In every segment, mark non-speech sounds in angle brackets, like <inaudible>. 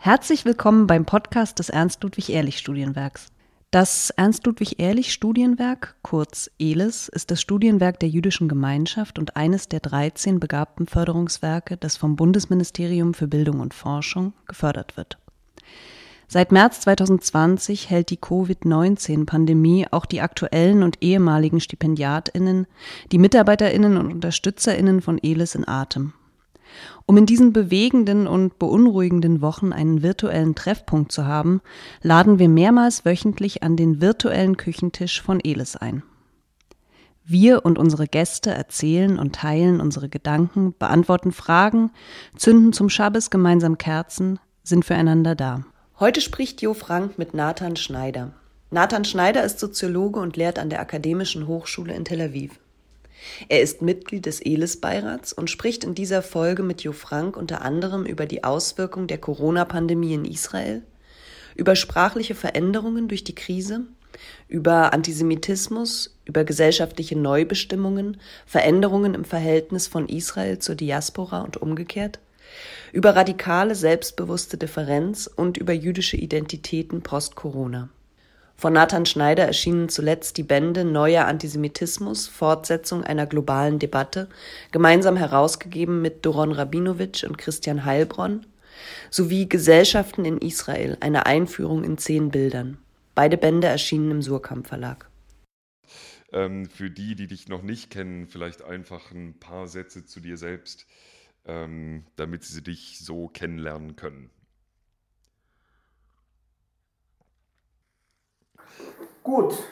Herzlich willkommen beim Podcast des Ernst-Ludwig-Ehrlich-Studienwerks. Das Ernst-Ludwig-Ehrlich-Studienwerk, kurz ELIS, ist das Studienwerk der jüdischen Gemeinschaft und eines der 13 begabten Förderungswerke, das vom Bundesministerium für Bildung und Forschung gefördert wird. Seit März 2020 hält die Covid-19-Pandemie auch die aktuellen und ehemaligen Stipendiatinnen, die Mitarbeiterinnen und Unterstützerinnen von ELIS in Atem. Um in diesen bewegenden und beunruhigenden Wochen einen virtuellen Treffpunkt zu haben, laden wir mehrmals wöchentlich an den virtuellen Küchentisch von Elis ein. Wir und unsere Gäste erzählen und teilen unsere Gedanken, beantworten Fragen, zünden zum Schabbes gemeinsam Kerzen, sind füreinander da. Heute spricht Jo Frank mit Nathan Schneider. Nathan Schneider ist Soziologe und lehrt an der Akademischen Hochschule in Tel Aviv. Er ist Mitglied des ELIS-Beirats und spricht in dieser Folge mit Jo Frank unter anderem über die Auswirkungen der Corona-Pandemie in Israel, über sprachliche Veränderungen durch die Krise, über Antisemitismus, über gesellschaftliche Neubestimmungen, Veränderungen im Verhältnis von Israel zur Diaspora und umgekehrt, über radikale selbstbewusste Differenz und über jüdische Identitäten post-Corona. Von Nathan Schneider erschienen zuletzt die Bände Neuer Antisemitismus, Fortsetzung einer globalen Debatte, gemeinsam herausgegeben mit Doron Rabinowitsch und Christian Heilbronn, sowie Gesellschaften in Israel, eine Einführung in zehn Bildern. Beide Bände erschienen im Surkamp Verlag. Ähm, für die, die dich noch nicht kennen, vielleicht einfach ein paar Sätze zu dir selbst, ähm, damit sie dich so kennenlernen können. Gut,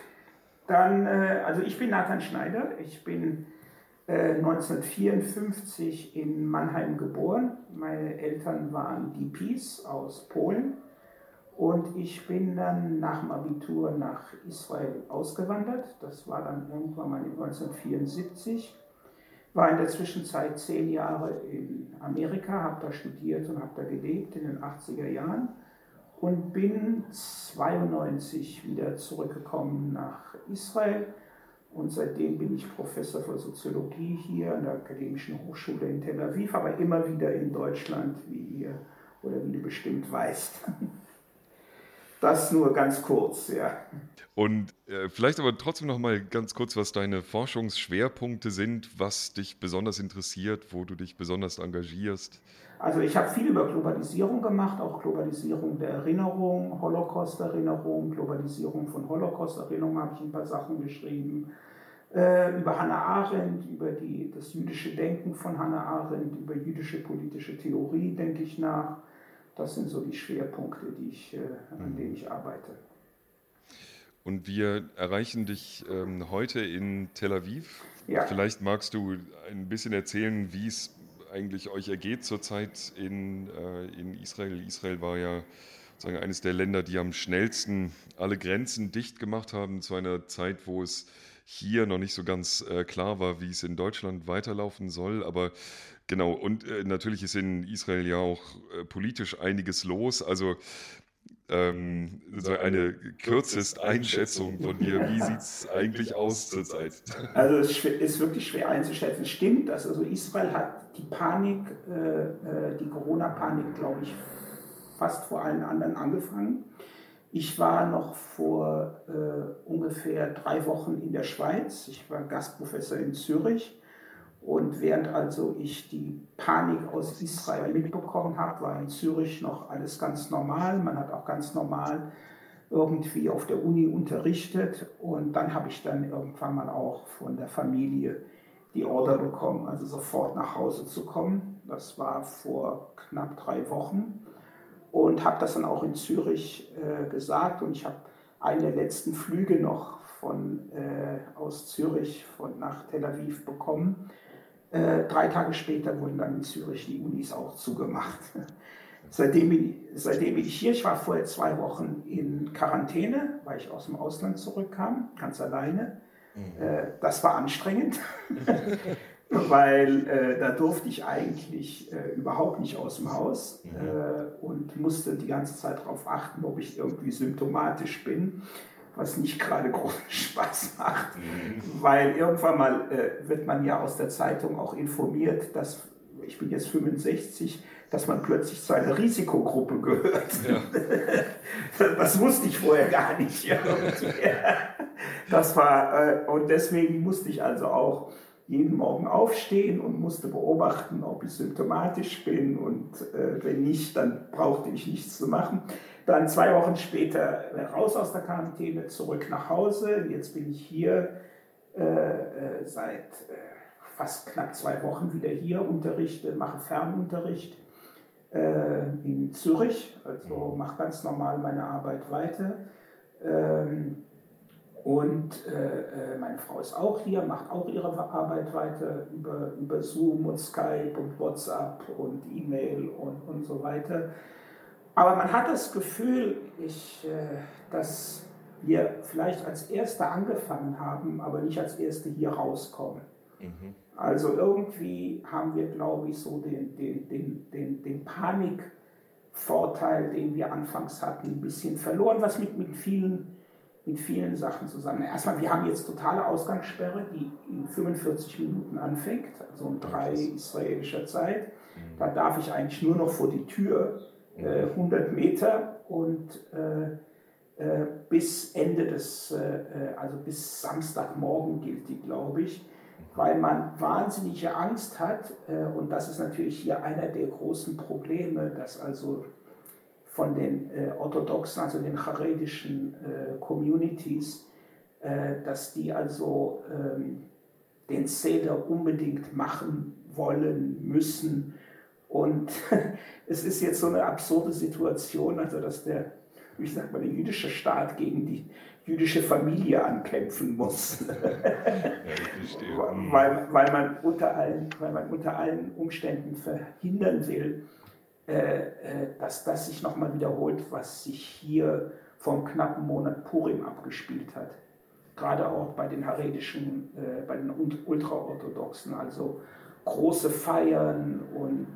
dann, äh, also ich bin Nathan Schneider. Ich bin äh, 1954 in Mannheim geboren. Meine Eltern waren DPs aus Polen. Und ich bin dann nach dem Abitur nach Israel ausgewandert. Das war dann irgendwann mal 1974. War in der Zwischenzeit zehn Jahre in Amerika, habe da studiert und habe da gelebt in den 80er Jahren und bin 92 wieder zurückgekommen nach Israel und seitdem bin ich Professor für Soziologie hier an der Akademischen Hochschule in Tel Aviv, aber immer wieder in Deutschland, wie ihr oder wie du bestimmt weißt. <laughs> Das nur ganz kurz, ja. Und äh, vielleicht aber trotzdem noch mal ganz kurz, was deine Forschungsschwerpunkte sind, was dich besonders interessiert, wo du dich besonders engagierst. Also ich habe viel über Globalisierung gemacht, auch Globalisierung der Erinnerung, Holocaust-Erinnerung, Globalisierung von Holocaust-Erinnerung habe ich ein paar Sachen geschrieben. Äh, über Hannah Arendt, über die, das jüdische Denken von Hannah Arendt, über jüdische politische Theorie denke ich nach. Das sind so die Schwerpunkte, die ich, äh, an mhm. denen ich arbeite. Und wir erreichen dich ähm, heute in Tel Aviv. Ja. Vielleicht magst du ein bisschen erzählen, wie es eigentlich euch ergeht zurzeit in, äh, in Israel. Israel war ja sagen, eines der Länder, die am schnellsten alle Grenzen dicht gemacht haben, zu einer Zeit, wo es hier noch nicht so ganz äh, klar war, wie es in Deutschland weiterlaufen soll. Aber genau, und äh, natürlich ist in Israel ja auch äh, politisch einiges los. Also ähm, so eine kürzeste Einschätzung von dir. Wie sieht es eigentlich aus zurzeit? Also es ist wirklich schwer einzuschätzen. Stimmt, dass also Israel hat die Panik, äh, äh, die Corona-Panik, glaube ich, fast vor allen anderen angefangen. Ich war noch vor äh, ungefähr drei Wochen in der Schweiz. Ich war Gastprofessor in Zürich und während also ich die Panik aus Israel mitbekommen habe, war in Zürich noch alles ganz normal. Man hat auch ganz normal irgendwie auf der Uni unterrichtet. Und dann habe ich dann irgendwann mal auch von der Familie die Order bekommen, also sofort nach Hause zu kommen. Das war vor knapp drei Wochen. Und habe das dann auch in Zürich äh, gesagt. Und ich habe einen der letzten Flüge noch von, äh, aus Zürich von, nach Tel Aviv bekommen. Äh, drei Tage später wurden dann in Zürich die Unis auch zugemacht. <laughs> Seitdem bin, seitdem bin ich hier, ich war vorher zwei Wochen in Quarantäne, weil ich aus dem Ausland zurückkam, ganz alleine. Mhm. Äh, das war anstrengend, <laughs> weil äh, da durfte ich eigentlich äh, überhaupt nicht aus dem Haus mhm. Äh, und musste die ganze Zeit darauf achten, ob ich irgendwie symptomatisch bin was nicht gerade großen Spaß macht, mhm. weil irgendwann mal äh, wird man ja aus der Zeitung auch informiert, dass ich bin jetzt 65, dass man plötzlich zu einer Risikogruppe gehört. Ja. <laughs> Das wusste ich vorher gar nicht. <laughs> Das war, äh, und deswegen musste ich also auch jeden Morgen aufstehen und musste beobachten, ob ich symptomatisch bin und äh, wenn nicht, dann brauchte ich nichts zu machen. Dann zwei Wochen später raus aus der Quarantäne, zurück nach Hause. Jetzt bin ich hier äh, äh, seit äh, fast knapp zwei Wochen wieder hier, unterrichte, mache Fernunterricht äh, in Zürich, also mache ganz normal meine Arbeit weiter. Ähm, und äh, äh, meine Frau ist auch hier, macht auch ihre Arbeit weiter über, über Zoom und Skype und WhatsApp und E-Mail und, und so weiter. Aber man hat das Gefühl, ich, äh, dass wir vielleicht als Erste angefangen haben, aber nicht als Erste hier rauskommen. Mhm. Also irgendwie haben wir, glaube ich, so den, den, den, den, den Panikvorteil, den wir anfangs hatten, ein bisschen verloren, was mit, mit vielen mit vielen Sachen zusammen. Erstmal, wir haben jetzt totale Ausgangssperre, die in 45 Minuten anfängt, also um drei israelischer Zeit. Mhm. Da darf ich eigentlich nur noch vor die Tür, 100 Meter und äh, äh, bis Ende des, äh, äh, also bis Samstagmorgen gilt die, glaube ich, weil man wahnsinnige Angst hat äh, und das ist natürlich hier einer der großen Probleme, dass also von den äh, orthodoxen, also den charedischen äh, Communities, äh, dass die also ähm, den Seder unbedingt machen wollen, müssen. Und <laughs> es ist jetzt so eine absurde Situation, also dass der, wie sagt man, der jüdische Staat gegen die jüdische Familie ankämpfen muss. <laughs> Ja, weil, weil, man unter allen, weil man unter allen Umständen verhindern will, äh, äh, dass das sich nochmal wiederholt, was sich hier vor einem knappen Monat Purim abgespielt hat. Gerade auch bei den haredischen, äh, bei den Ultraorthodoxen, also große Feiern und,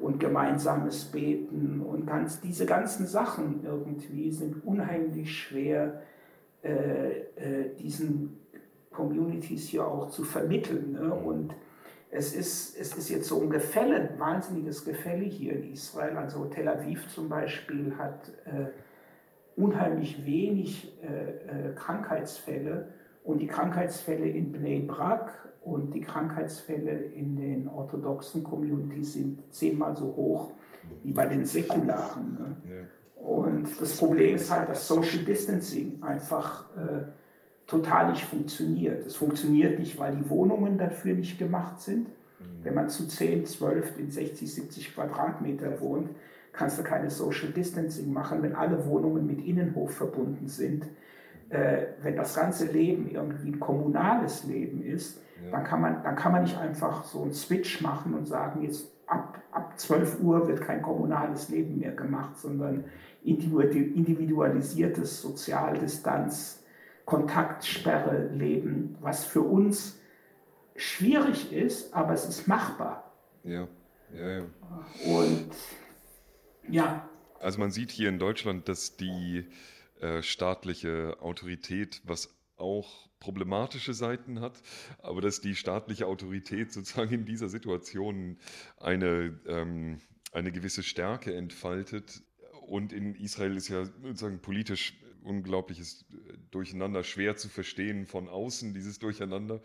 und gemeinsames Beten und ganz, diese ganzen Sachen irgendwie sind unheimlich schwer, diesen Communities hier auch zu vermitteln. Ne? Und es ist, es ist jetzt so ein Gefälle, ein wahnsinniges Gefälle hier in Israel. Also Tel Aviv zum Beispiel hat äh, unheimlich wenig äh, äh, Krankheitsfälle und die Krankheitsfälle in Bnei Brak und die Krankheitsfälle in den orthodoxen Communities sind zehnmal so hoch wie bei den säkularen. Ne? Und das Problem ist halt, dass Social Distancing einfach äh, total nicht funktioniert. Es funktioniert nicht, weil die Wohnungen dafür nicht gemacht sind. Mhm. Wenn man zu 10, 12, in 60, 70 Quadratmeter wohnt, kannst du keine Social Distancing machen, wenn alle Wohnungen mit Innenhof verbunden sind. Äh, wenn das ganze Leben irgendwie ein kommunales Leben ist, ja. dann, kann man, dann kann man nicht einfach so einen Switch machen und sagen, jetzt ab, ab 12 Uhr wird kein kommunales Leben mehr gemacht, sondern individualisiertes Sozialdistanz Kontaktsperre leben, was für uns schwierig ist, aber es ist machbar. Ja, ja, ja. Und ja. Also man sieht hier in Deutschland, dass die äh, staatliche Autorität, was auch problematische Seiten hat, aber dass die staatliche Autorität sozusagen in dieser Situation eine, ähm, eine gewisse Stärke entfaltet. Und in Israel ist ja sozusagen politisch unglaubliches Durcheinander, schwer zu verstehen von außen, dieses Durcheinander.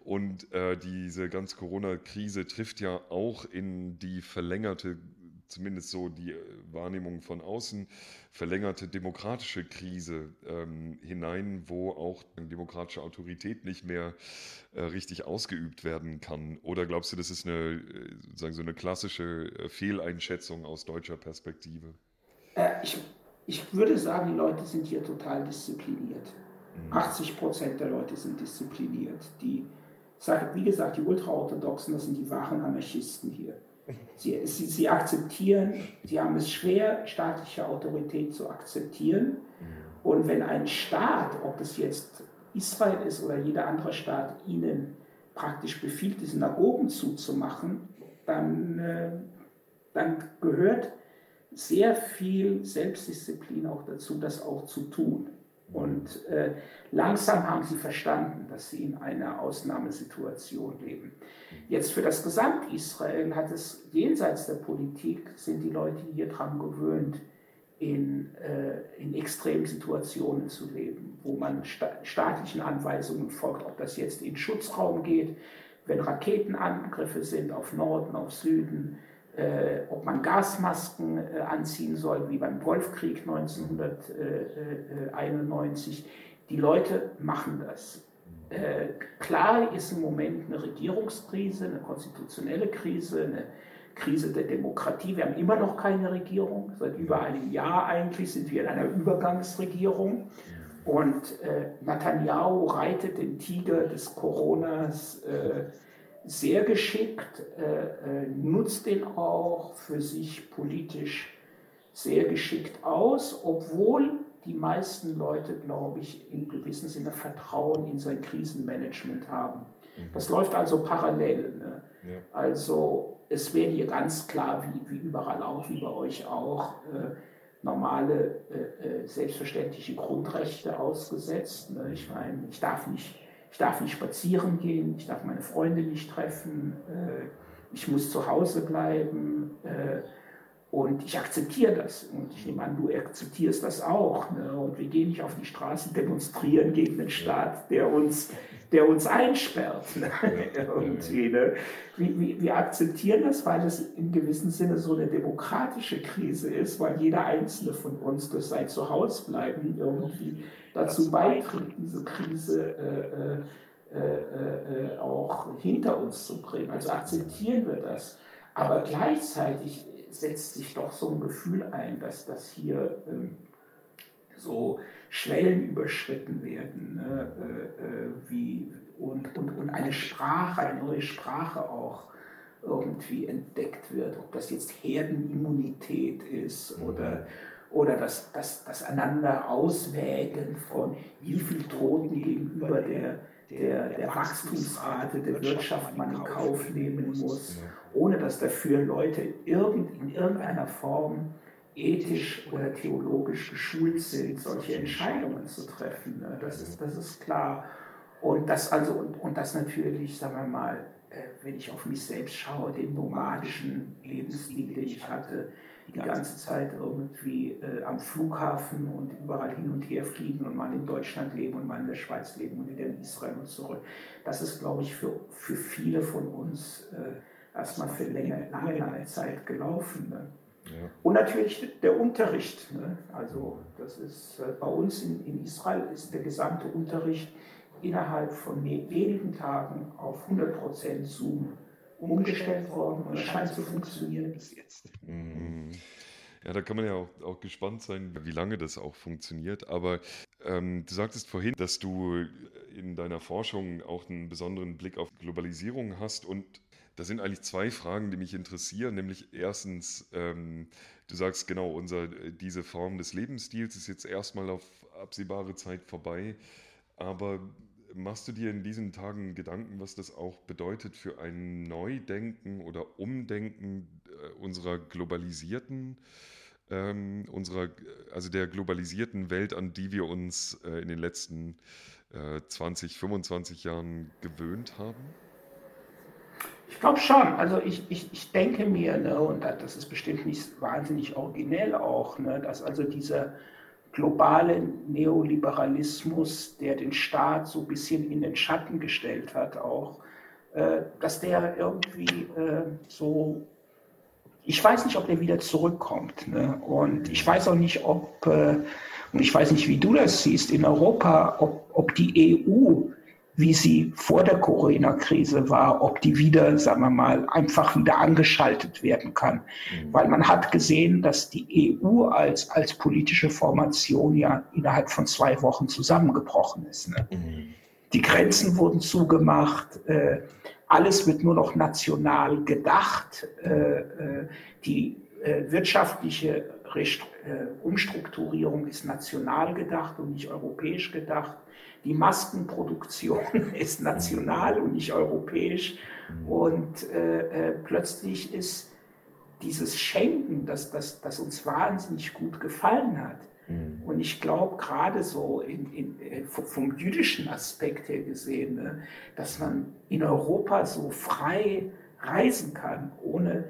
Und äh, diese ganze Corona-Krise trifft ja auch in die verlängerte, zumindest so die äh, Wahrnehmung von außen, verlängerte demokratische Krise ähm, hinein, wo auch demokratische Autorität nicht mehr äh, richtig ausgeübt werden kann. Oder glaubst du, das ist eine, äh, sozusagen so eine klassische Fehleinschätzung aus deutscher Perspektive? Äh, ich ich würde sagen, die Leute sind hier total diszipliniert. 80 mhm. Prozent der Leute sind diszipliniert. Die, wie gesagt, die Ultraorthodoxen, das sind die wahren Anarchisten hier. Sie, sie, sie akzeptieren, sie haben es schwer, staatliche Autorität zu akzeptieren. Mhm. Und wenn ein Staat, ob es jetzt Israel ist oder jeder andere Staat, ihnen praktisch befiehlt, die Synagogen zuzumachen, dann, äh, dann gehört sehr viel Selbstdisziplin auch dazu, das auch zu tun. Und äh, langsam haben sie verstanden, dass sie in einer Ausnahmesituation leben. Jetzt für das Gesamt-Israel hat es jenseits der Politik, sind die Leute hier dran gewöhnt, in, äh, in extremen Situationen zu leben, wo man sta staatlichen Anweisungen folgt, ob das jetzt in Schutzraum geht, wenn Raketenangriffe sind auf Norden, auf Süden, ob man Gasmasken äh, anziehen soll, wie beim Golfkrieg 1991. Die Leute machen das. Äh, klar ist im Moment eine Regierungskrise, eine konstitutionelle Krise, eine Krise der Demokratie. Wir haben immer noch keine Regierung. Seit über einem Jahr eigentlich sind wir in einer Übergangsregierung. Und äh, Netanyahu reitet den Tiger des Coronas äh, sehr geschickt, äh, äh, nutzt den auch für sich politisch sehr geschickt aus, obwohl die meisten Leute, glaube ich, in gewissem Sinne Vertrauen in sein Krisenmanagement haben. Mhm. Das läuft also parallel. Ne? Ja. Also es werden hier ganz klar, wie, wie, überall auch, wie bei euch auch, äh, normale, äh, äh selbstverständliche Grundrechte ausgesetzt. Ne? Ich meine, ich darf nicht ich darf nicht spazieren gehen, ich darf meine Freunde nicht treffen, äh, ich muss zu Hause bleiben äh, und ich akzeptiere das. Und ich nehme an, du akzeptierst das auch. Ne? Und wir gehen nicht auf die Straße demonstrieren gegen den Staat, der uns, der uns einsperrt. Ne? <laughs> Irgendwie, ne? Wir, wir, wir akzeptieren das, weil es in gewissem Sinne so eine demokratische Krise ist, weil jeder einzelne von uns durch sein Zuhausebleiben irgendwie dazu beiträgt, diese Krise äh, äh, äh, auch hinter uns zu bringen. Also akzeptieren wir das. Aber gleichzeitig setzt sich doch so ein Gefühl ein, dass das hier ähm, so Schwellen überschritten werden ne? wie, und, und, und eine Sprache, eine neue Sprache auch irgendwie entdeckt wird, ob das jetzt Herdenimmunität ist oder oder das, das, das einander Auswägen von wie viel Toten gegenüber der, der, der Wachstumsrate der Wirtschaft man in Kauf nehmen muss, ohne dass dafür Leute irgend, in irgendeiner Form ethisch oder theologisch geschult sind, solche Entscheidungen zu treffen. Ne? Das ist, das ist klar. Und das, also, und, und das natürlich, sagen wir mal, äh, wenn ich auf mich selbst schaue, den nomadischen Lebensstil, den ich hatte, die ganze Zeit irgendwie äh, am Flughafen und überall hin und her fliegen und mal in Deutschland leben und mal in der Schweiz leben und wieder in Israel und zurück. Das ist, glaube ich, für, für viele von uns äh, erstmal für länger, lange, lange Zeit gelaufen. Ne? Ja. Und natürlich der Unterricht. Ne? Also das ist äh, bei uns in, in Israel ist der gesamte Unterricht innerhalb von wenigen Tagen auf 100% Zoom umgestellt worden und scheint zu funktionieren bis jetzt. Mhm. Ja, da kann man ja auch, auch, gespannt sein, wie lange das auch funktioniert. Aber ähm, du sagtest vorhin, dass du in deiner Forschung auch einen besonderen Blick auf Globalisierung hast. Und da sind eigentlich zwei Fragen, die mich interessieren. Nämlich erstens, ähm, du sagst genau, unser, diese Form des Lebensstils ist jetzt erstmal auf absehbare Zeit vorbei. Aber Machst du dir in diesen Tagen Gedanken, was das auch bedeutet für ein Neudenken oder Umdenken äh, unserer globalisierten, ähm, unserer, also der globalisierten Welt, an die wir uns äh, in den letzten äh, 20, 25 Jahren gewöhnt haben? Ich glaube schon. Also ich, ich, ich denke mir, ne, und das ist bestimmt nicht wahnsinnig originell auch, ne, dass also dieser globale Neoliberalismus, der den Staat so ein bisschen in den Schatten gestellt hat, auch, äh, dass der irgendwie äh, so, ich weiß nicht, ob der wieder zurückkommt. Ne? Und ich weiß auch nicht, ob, äh, und ich weiß nicht, wie du das siehst, in Europa, ob, ob die EU wie sie vor der Corona-Krise war, ob die wieder, sagen wir mal, einfach wieder angeschaltet werden kann. Mhm. Weil man hat gesehen, dass die EU als, als politische Formation ja innerhalb von zwei Wochen zusammengebrochen ist. Ne? Mhm. Die Grenzen wurden zugemacht, äh, alles wird nur noch national gedacht, äh, äh, die äh, wirtschaftliche äh, Umstrukturierung ist national gedacht und nicht europäisch gedacht die Maskenproduktion <laughs> ist national und nicht europäisch. Und äh, äh, plötzlich ist dieses Schenken, das, das, das uns wahnsinnig gut gefallen hat, Mhm. Und ich glaube, gerade so in, in, äh, vom jüdischen Aspekt her gesehen, ne, dass man in Europa so frei reisen kann, ohne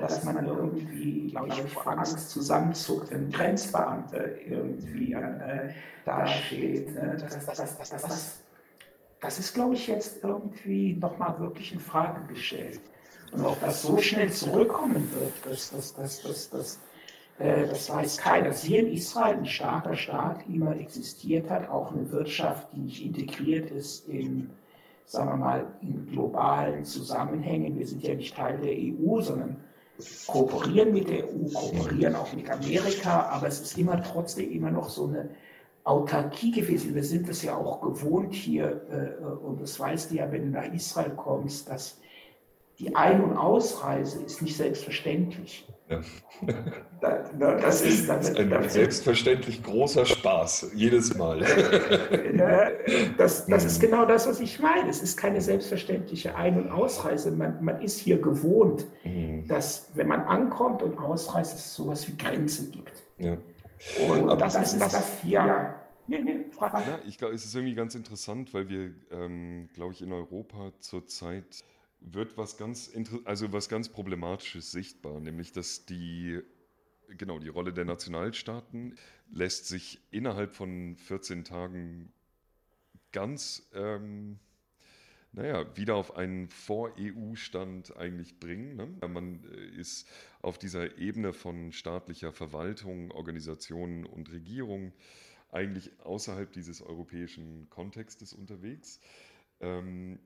dass man irgendwie, glaube ich, vor Angst zusammenzuckt, wenn ein Grenzbeamter irgendwie äh, dasteht. Ne, das, das, das, das ist, glaube ich, jetzt irgendwie nochmal wirklich in Frage gestellt. Und ob das so schnell zurückkommen wird, das, das, das, das, das, äh, das weiß keiner. Dass hier in Israel ein starker Staat immer existiert hat, auch eine Wirtschaft, die nicht integriert ist in, sagen wir mal, in globalen Zusammenhängen. Wir sind ja nicht Teil der EU, sondern kooperieren mit der EU, kooperieren auch mit Amerika, aber es ist immer trotzdem immer noch so eine Autarkie gewesen. Wir sind es ja auch gewohnt hier, äh, und das weißt du ja, wenn du nach Israel kommst, dass die Ein- und Ausreise ist nicht selbstverständlich. Ja. <laughs> das ist, das, ein das, selbstverständlich großer Spaß, jedes Mal. <laughs> das, das ist genau das, was ich meine. Es ist keine selbstverständliche Ein- und Ausreise. Man, man ist hier gewohnt, mhm. dass wenn man ankommt und ausreist, es sowas wie Grenzen gibt. Ja. Und, und das, das, ist das hier. Ja. Nee, nee, ja, ich glaube, es ist irgendwie ganz interessant, weil wir, ähm, glaube ich, in Europa zurzeit wird was ganz, also was ganz Problematisches sichtbar, nämlich dass die, genau, die Rolle der Nationalstaaten lässt sich innerhalb von 14 Tagen ganz, ähm, naja, wieder auf einen Vor-EU-Stand eigentlich bringen. Ne? Man äh, ist auf dieser Ebene von staatlicher Verwaltung, Organisationen und Regierung eigentlich außerhalb dieses europäischen Kontextes unterwegs. Ähm,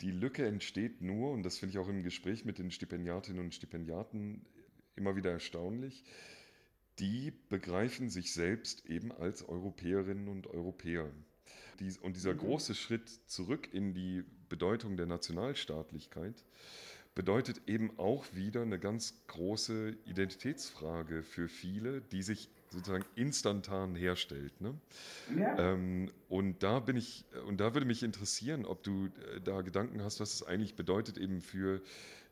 die Lücke entsteht nur, und das finde ich auch im Gespräch mit den Stipendiatinnen und Stipendiaten immer wieder erstaunlich, die begreifen sich selbst eben als Europäerinnen und Europäer. und dieser mhm. große Schritt zurück in die Bedeutung der Nationalstaatlichkeit bedeutet eben auch wieder eine ganz große Identitätsfrage für viele, die sich sozusagen instantan herstellt. Ne? Ja. Ähm, und da bin ich, und da würde mich interessieren, ob du äh, da Gedanken hast, was es eigentlich bedeutet, eben für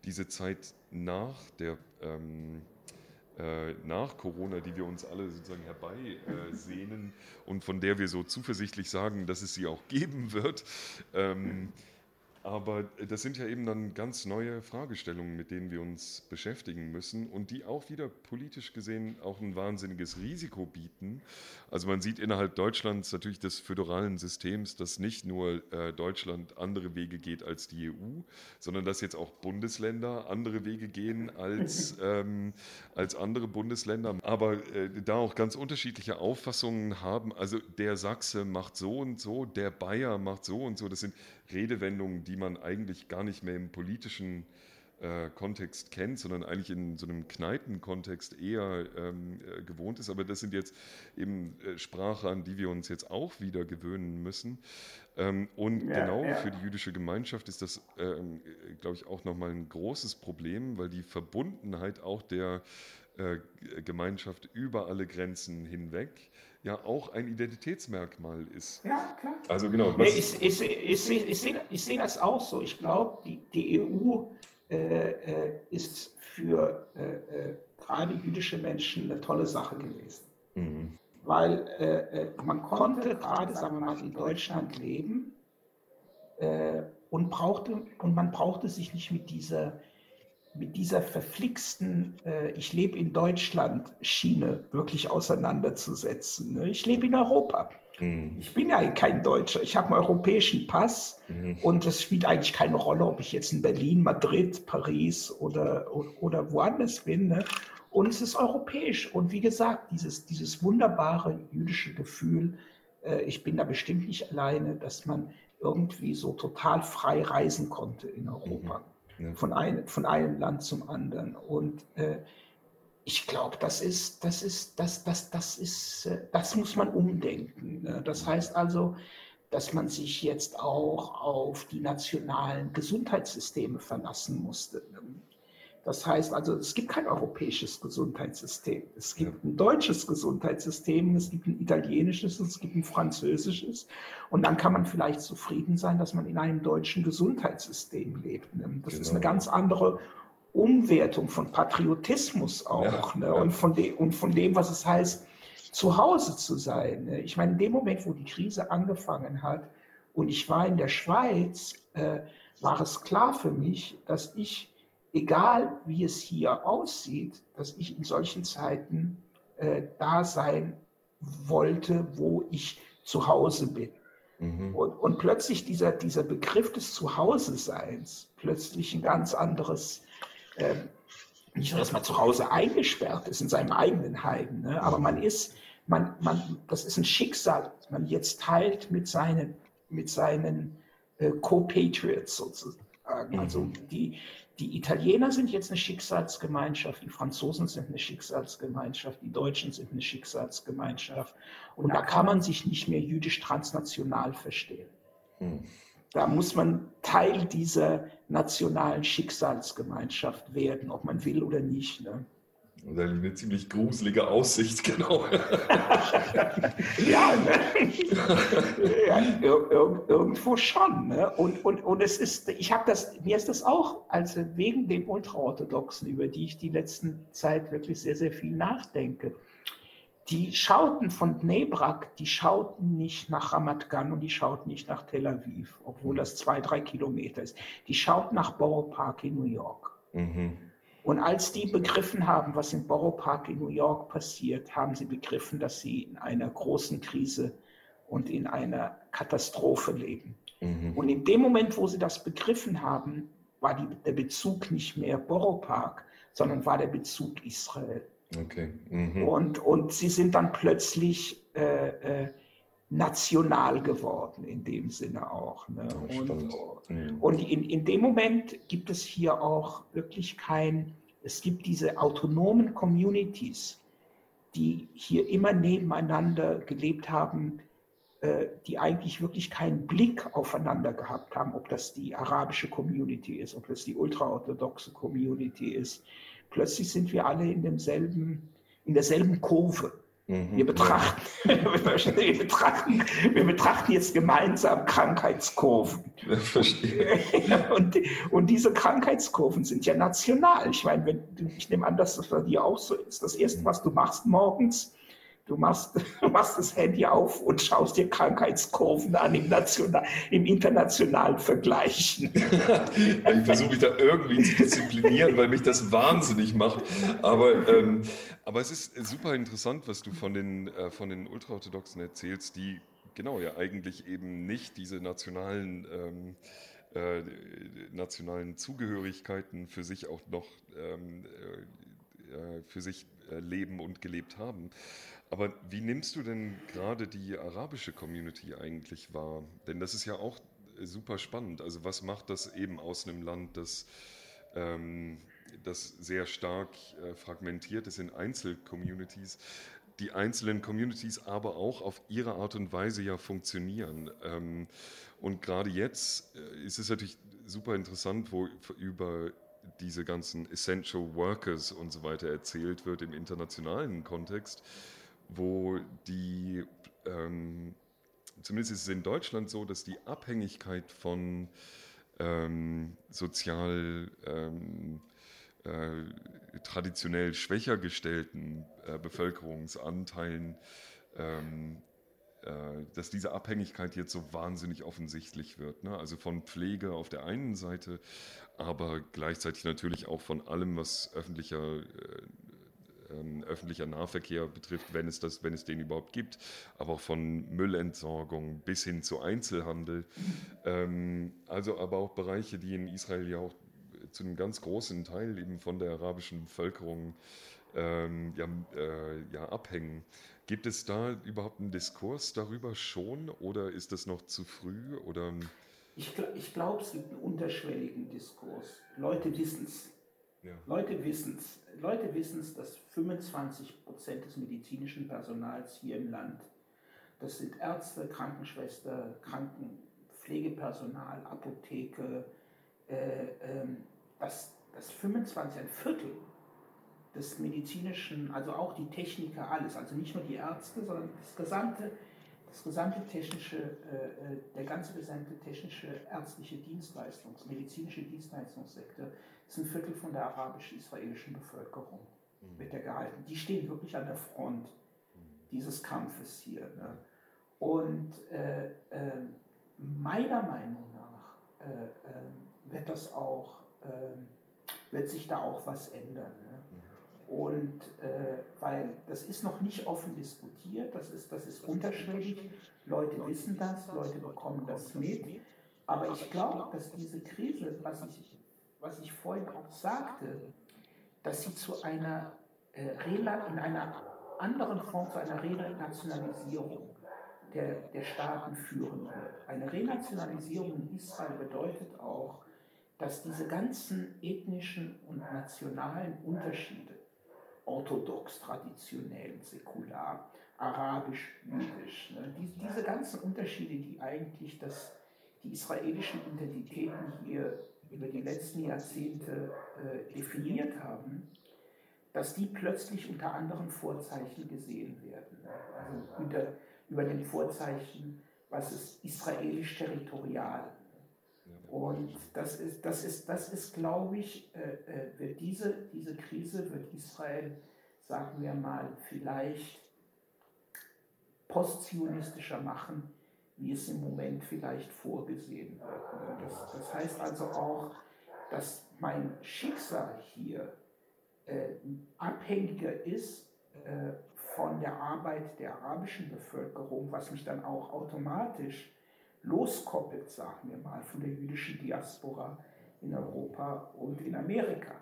diese Zeit nach der ähm, äh, nach Corona, die wir uns alle sozusagen herbeisehnen äh, und von der wir so zuversichtlich sagen, dass es sie auch geben wird. Ähm, aber das sind ja eben dann ganz neue Fragestellungen, mit denen wir uns beschäftigen müssen und die auch wieder politisch gesehen auch ein wahnsinniges Risiko bieten. Also man sieht innerhalb Deutschlands natürlich des föderalen Systems, dass nicht nur äh, Deutschland andere Wege geht als die EU, sondern dass jetzt auch Bundesländer andere Wege gehen als, <laughs> ähm, als andere Bundesländer, aber äh, da auch ganz unterschiedliche Auffassungen haben. Also der Sachse macht so und so, der Bayer macht so und so. Das sind Redewendungen, die man eigentlich gar nicht mehr im politischen äh, Kontext kennt, sondern eigentlich in so einem Kneipenkontext eher ähm, äh, gewohnt ist. Aber das sind jetzt eben äh, Sprache, an die wir uns jetzt auch wieder gewöhnen müssen. Ähm, und ja, genau ja. für die jüdische Gemeinschaft ist das, ähm, glaube ich, auch nochmal ein großes Problem, weil die Verbundenheit auch der äh, Gemeinschaft über alle Grenzen hinweg ja auch ein Identitätsmerkmal ist. Ja, klar. Also genau. Nee, ich, ich, ich, ich, sehe, ich sehe das auch so. Ich glaube, die, die EU äh, äh, ist für äh, äh, gerade jüdische Menschen eine tolle Sache gewesen. Mhm. Weil äh, äh, man konnte gerade, sagen wir mal, in Deutschland leben und, brauchte, und man brauchte sich nicht mit dieser mit dieser verflixten äh, Ich lebe in Deutschland Schiene wirklich auseinanderzusetzen. Ne? Ich lebe in Europa. Mhm. Ich bin ja kein Deutscher. Ich habe einen europäischen Pass mhm. und es spielt eigentlich keine Rolle, ob ich jetzt in Berlin, Madrid, Paris oder, oder, woanders bin. Ne? Und es ist europäisch. Und wie gesagt, dieses, dieses wunderbare jüdische Gefühl, äh, ich bin da bestimmt nicht alleine, dass man irgendwie so total frei reisen konnte in Europa. Mhm ja. von, ein, von einem Land zum anderen. Und äh, ich glaube, das ist, das ist, das, das, das ist, äh, das muss man umdenken. Ne? Das heißt also, dass man sich jetzt auch auf die nationalen Gesundheitssysteme verlassen musste. Das heißt also, es gibt kein europäisches Gesundheitssystem. Es gibt ein deutsches Gesundheitssystem, es gibt ein italienisches, es gibt ein französisches. Und dann kann man vielleicht zufrieden sein, dass man in einem deutschen Gesundheitssystem lebt. Das genau. ist eine ganz andere Umwertung von Patriotismus auch ja, ne? ja. Und, von de, und von dem, was es heißt, zu Hause zu sein. Ne? Ich meine, in dem Moment, wo die Krise angefangen hat und ich war in der Schweiz, äh, war es klar für mich, dass ich, egal wie es hier aussieht, dass ich in solchen Zeiten äh, da sein wollte, wo ich zu Hause bin. Mhm. Und, und, plötzlich dieser, dieser Begriff des Zuhause-Seins, plötzlich ein ganz anderes, äh, nicht nur, dass man zu Hause eingesperrt ist in seinem eigenen Heim, ne, aber man ist, man, man, das ist ein Schicksal, das man jetzt teilt mit seinen, mit seinen äh, Co-Patriots sozusagen. Also mhm. die, die Italiener sind jetzt eine Schicksalsgemeinschaft, die Franzosen sind eine Schicksalsgemeinschaft, die Deutschen sind eine Schicksalsgemeinschaft. Und da kann man sich nicht mehr jüdisch transnational verstehen. Hm. Da muss man Teil dieser nationalen Schicksalsgemeinschaft werden, ob man will oder nicht. Ne? Eine ziemlich gruselige Aussicht, <laughs> genau. ja, ne? irgendwo schon. Ne? Und, und, und es ist, ich habe das, mir ist das auch, also wegen den Ultraorthodoxen, über die ich die letzten Zeit wirklich sehr, sehr viel nachdenke. Die schauten von Dnebrak, die schauten nicht nach Ramat Gan und die schauten nicht nach Tel Aviv, obwohl das zwei, drei Kilometer ist. Die schauten nach Borough Park in New York. Mhm. Und als die begriffen haben, was im Borough Park in New York passiert, haben sie begriffen, dass sie in einer großen Krise und in einer Katastrophe leben. Mhm. Und in dem Moment, wo sie das begriffen haben, war die, der Bezug nicht mehr Borough Park, sondern war der Bezug Israel. Okay. Mhm. Und, und sie sind dann plötzlich äh, äh, national geworden, in dem Sinne auch. Ne? Und, mhm. und in, in dem Moment gibt es hier auch wirklich kein, es gibt diese autonomen Communities, die hier immer nebeneinander gelebt haben, äh, die eigentlich wirklich keinen Blick aufeinander gehabt haben, ob das die arabische Community ist, ob das die ultraorthodoxe Community ist. Plötzlich sind wir alle in demselben, in derselben Kurve. Mhm. Wir, betrachten, <laughs> wir, betrachten, wir betrachten jetzt gemeinsam Krankheitskurven. Verstehe. <laughs> Und, und diese Krankheitskurven sind ja national. Ich meine, wenn, ich nehme an, dass das bei dir auch so ist. Das Erste, was du machst morgens, Du machst, <laughs> du machst das Handy auf und schaust dir Krankheitskurven an im, national, im internationalen Vergleich. <laughs> ich versuche mich da irgendwie zu disziplinieren, weil mich das wahnsinnig macht. Aber, ähm, aber es ist super interessant, was du von den, äh, von den Ultraorthodoxen erzählst, die genau ja eigentlich eben nicht diese nationalen ähm, äh, nationalen Zugehörigkeiten für sich auch noch ähm, äh, für sich äh, leben und gelebt haben. Aber wie nimmst du denn gerade die arabische Community eigentlich wahr? Denn das ist ja auch super spannend. Also was macht das eben aus einem Land, das, ähm, das sehr stark äh, fragmentiert ist in Einzelcommunities, die einzelnen Communities aber auch auf ihre Art und Weise ja funktionieren. Ähm, und gerade jetzt äh, ist es natürlich super interessant, wo über diese ganzen Essential Workers und so weiter erzählt wird im internationalen Kontext wo die, ähm, zumindest ist es in Deutschland so, dass die Abhängigkeit von ähm, sozial ähm, äh, traditionell schwächer gestellten äh, Bevölkerungsanteilen, ähm, äh, dass diese Abhängigkeit jetzt so wahnsinnig offensichtlich wird. Ne? Also von Pflege auf der einen Seite, aber gleichzeitig natürlich auch von allem, was öffentlicher äh, ähm, öffentlicher Nahverkehr betrifft, wenn es, das, wenn es den überhaupt gibt, aber auch von Müllentsorgung bis hin zu Einzelhandel. Ähm, also aber auch Bereiche, die in Israel ja auch zu einem ganz großen Teil eben von der arabischen Bevölkerung ähm, ja, äh, ja, abhängen. Gibt es da überhaupt einen Diskurs darüber schon oder ist das noch zu früh? Oder? Ich, ich glaube, es gibt einen unterschwelligen Diskurs. Leute wissen es. Ja. Leute wissen es. Leute wissen es, dass 25 Prozent des medizinischen Personals hier im Land, das sind Ärzte, Krankenschwester, Krankenpflegepersonal, Apotheke, äh, äh, dass, dass 25, ein Viertel des medizinischen, also auch die Techniker, alles, also nicht nur die Ärzte, sondern das gesamte, das gesamte technische, äh, äh der ganze gesamte technische ärztliche Dienstleistungs-, medizinische Dienstleistungssektor ist ein Viertel von der arabisch-israelischen Bevölkerung, mhm. wird er gehalten. Die stehen wirklich an der Front. dieses Kampfes hier. Ne? Und äh, äh, meiner Meinung nach äh, äh wird das auch, äh, wird sich da auch was ändern. Ne? Und äh, weil das ist noch nicht offen diskutiert, das ist, das ist unterschwellig, Leute wissen das, Leute bekommen das mit. Aber ich glaube, dass diese Krise, was ich, was ich vorhin auch sagte, dass sie zu einer äh, in einer anderen Form zu einer Renationalisierung der, der Staaten führen wird. Eine Renationalisierung in Israel bedeutet auch, dass diese ganzen ethnischen und nationalen Unterschiede, orthodox, traditionell, säkular, arabisch, jüdisch, ne, die, diese ganzen Unterschiede, die eigentlich das, die israelischen Identitäten hier über die letzten Jahrzehnte äh, definiert haben, dass die plötzlich unter anderen Vorzeichen gesehen werden. Also unter, über den Vorzeichen, was ist israelisch-territorial. Und das ist, das ist, das ist glaube ich, äh, äh, wird diese, diese Krise wird Israel, sagen wir mal, vielleicht postzionistischer machen, wie es im Moment vielleicht vorgesehen wird. Das, das heißt also auch, dass mein Schicksal hier äh, abhängiger ist äh, von der Arbeit der arabischen Bevölkerung, was mich dann auch automatisch loskoppelt, sagen wir mal, von der jüdischen Diaspora in Europa und in Amerika.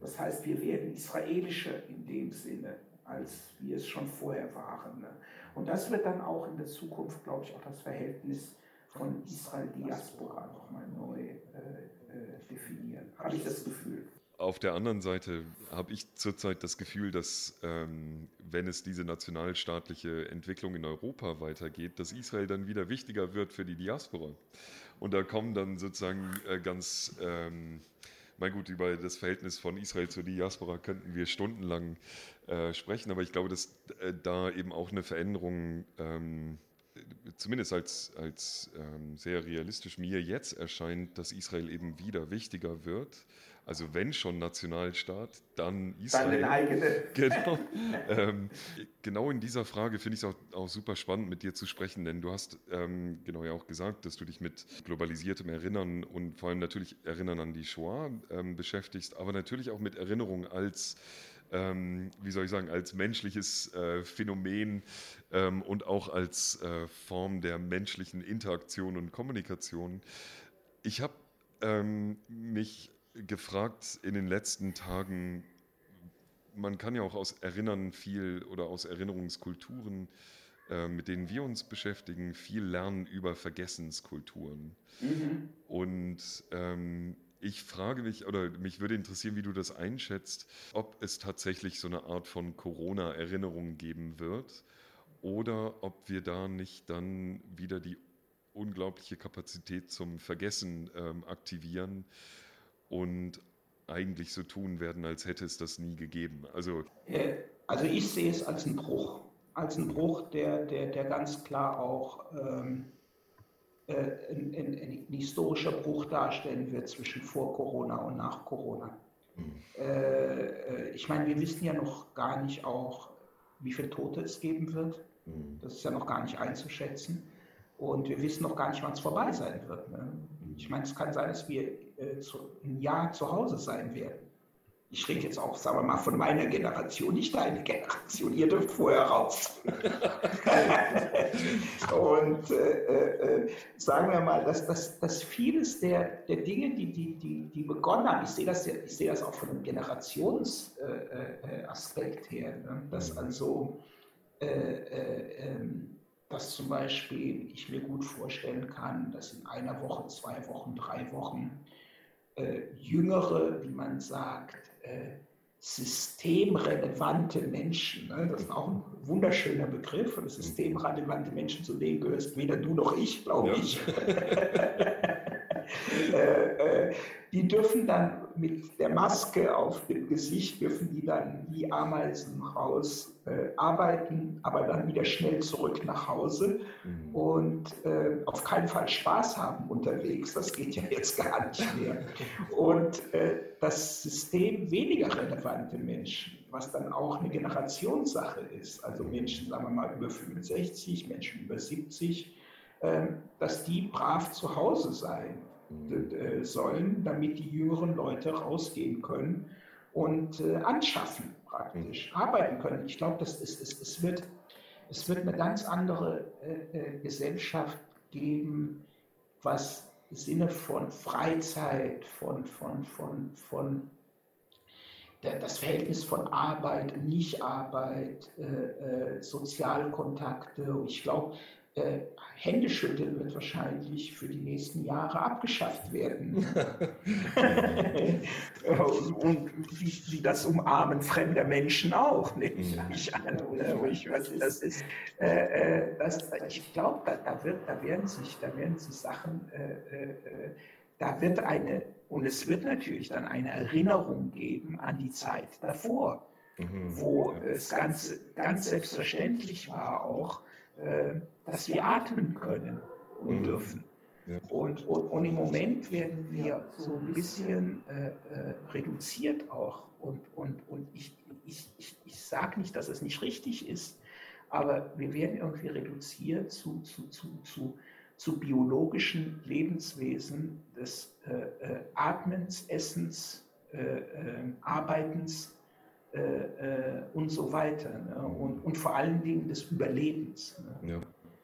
Das heißt, wir werden israelischer in dem Sinne, als wir es schon vorher waren. Ne? Und das wird dann auch in der Zukunft, glaube ich, auch das Verhältnis von Israel-Diaspora nochmal neu äh, äh, definieren. Habe ich das Gefühl. Auf der anderen Seite habe ich zurzeit das Gefühl, dass ähm, wenn es diese nationalstaatliche Entwicklung in Europa weitergeht, dass Israel dann wieder wichtiger wird für die Diaspora. Und da kommen dann sozusagen äh, ganz, ähm, mein gut, über das Verhältnis von Israel zur Diaspora könnten wir stundenlang äh, sprechen, aber ich glaube, dass äh, da eben auch eine Veränderung ähm, zumindest als, als ähm, sehr realistisch mir jetzt erscheint, dass Israel eben wieder wichtiger wird also wenn schon Nationalstaat, dann Israel. Dann eigene. <laughs> Genau. ähm, genau in dieser Frage finde ich es auch, auch, super spannend, mit dir zu sprechen, denn du hast ähm, genau ja auch gesagt, dass du dich mit globalisiertem Erinnern und vor allem natürlich Erinnern an die Shoah ähm, beschäftigst, aber natürlich auch mit Erinnerung als ähm, wie soll ich sagen, als menschliches äh, Phänomen ähm, und auch als äh, Form der menschlichen Interaktion und Kommunikation. Ich habe ähm, mich gefragt in den letzten Tagen, man kann ja auch aus Erinnern viel oder aus Erinnerungskulturen, äh, mit denen wir uns beschäftigen, viel lernen über Vergessenskulturen. Mhm. Und ähm, ich frage mich, oder mich würde interessieren, wie du das einschätzt, ob es tatsächlich so eine Art von Corona-Erinnerung geben wird oder ob wir da nicht dann wieder die unglaubliche Kapazität zum Vergessen ähm, aktivieren und eigentlich so tun werden, als hätte es das nie gegeben. Also, äh, also ich sehe es als einen Bruch, als einen Bruch, der, der, der ganz klar auch ähm, äh, ein, ein, ein, historischer Bruch darstellen wird zwischen vor Corona und nach Corona. Mhm. Äh, ich meine, wir wissen ja noch gar nicht auch, wie viele Tote es geben wird. Mhm. Das ist ja noch gar nicht einzuschätzen. Und wir wissen noch gar nicht, wann es vorbei sein wird. Ne? Ich meine, es kann sein, dass wir äh, zu, ein Jahr zu Hause sein werden. Ich rede jetzt auch, sagen wir mal, von meiner Generation, nicht deine Generation. Ihr dürft vorher raus. <laughs> und äh, äh, sagen wir mal, dass, dass, dass vieles der, der Dinge, die, die, die, die begonnen haben, ich sehe das, ich sehe das auch von einem Generationsaspekt äh, äh, her, ne? dass also äh, ähm, dass zum Beispiel ich mir gut vorstellen kann, dass in einer Woche, zwei Wochen, drei Wochen äh, jüngere, wie man sagt, äh, systemrelevante Menschen, ne? das ist auch ein wunderschöner Begriff, und systemrelevante Menschen, zu denen gehörst weder du noch ich, glaube ja. ich. <laughs> Äh, äh, die dürfen dann mit der Maske auf dem Gesicht, dürfen die dann wie Ameisen raus äh, arbeiten, aber dann wieder schnell zurück nach Hause mhm. und äh, auf keinen Fall Spaß haben unterwegs. Das geht ja jetzt gar nicht mehr. <laughs> Und äh, das System weniger relevante Menschen, was dann auch eine Generationssache ist, also Menschen, sagen wir mal, über 65, Menschen über 70, äh, dass die brav zu Hause sein sollen, damit die jüngeren Leute rausgehen können und äh, anschaffen praktisch, arbeiten können. Ich glaube, es, es, es, wird, es wird eine ganz andere äh, äh, Gesellschaft geben, was im Sinne von Freizeit, von, von, von, von das Verhältnis von Arbeit, Nicht-Arbeit, äh, äh, Sozialkontakte. Und ich glaube, äh, Händeschütteln wird wahrscheinlich für die nächsten Jahre abgeschafft werden. <laughs> <laughs> und wie, wie, das Umarmen fremder Menschen auch, nehme ich an. Oder? Ich, weiß, das ist, äh, äh das, ich glaube, da, da, da, werden sich, da werden sich Sachen, äh, äh, da wird eine, und es wird natürlich dann eine Erinnerung geben an die Zeit davor, mhm. wo es ganz, ganz selbstverständlich war auch, äh, dass wir atmen können und mhm. dürfen. Ja. Und, und, und, im Moment werden wir so ein bisschen äh, äh, reduziert auch. Und, und, und ich, ich, ich, ich sage nicht, dass es nicht richtig ist, aber wir werden irgendwie reduziert zu, zu, zu, zu, zu biologischen Lebenswesen des äh, äh Atmens, Essens, äh, Arbeitens äh, äh, und so weiter. Ne? Und, und vor allen Dingen des Überlebens. Ne? Ja.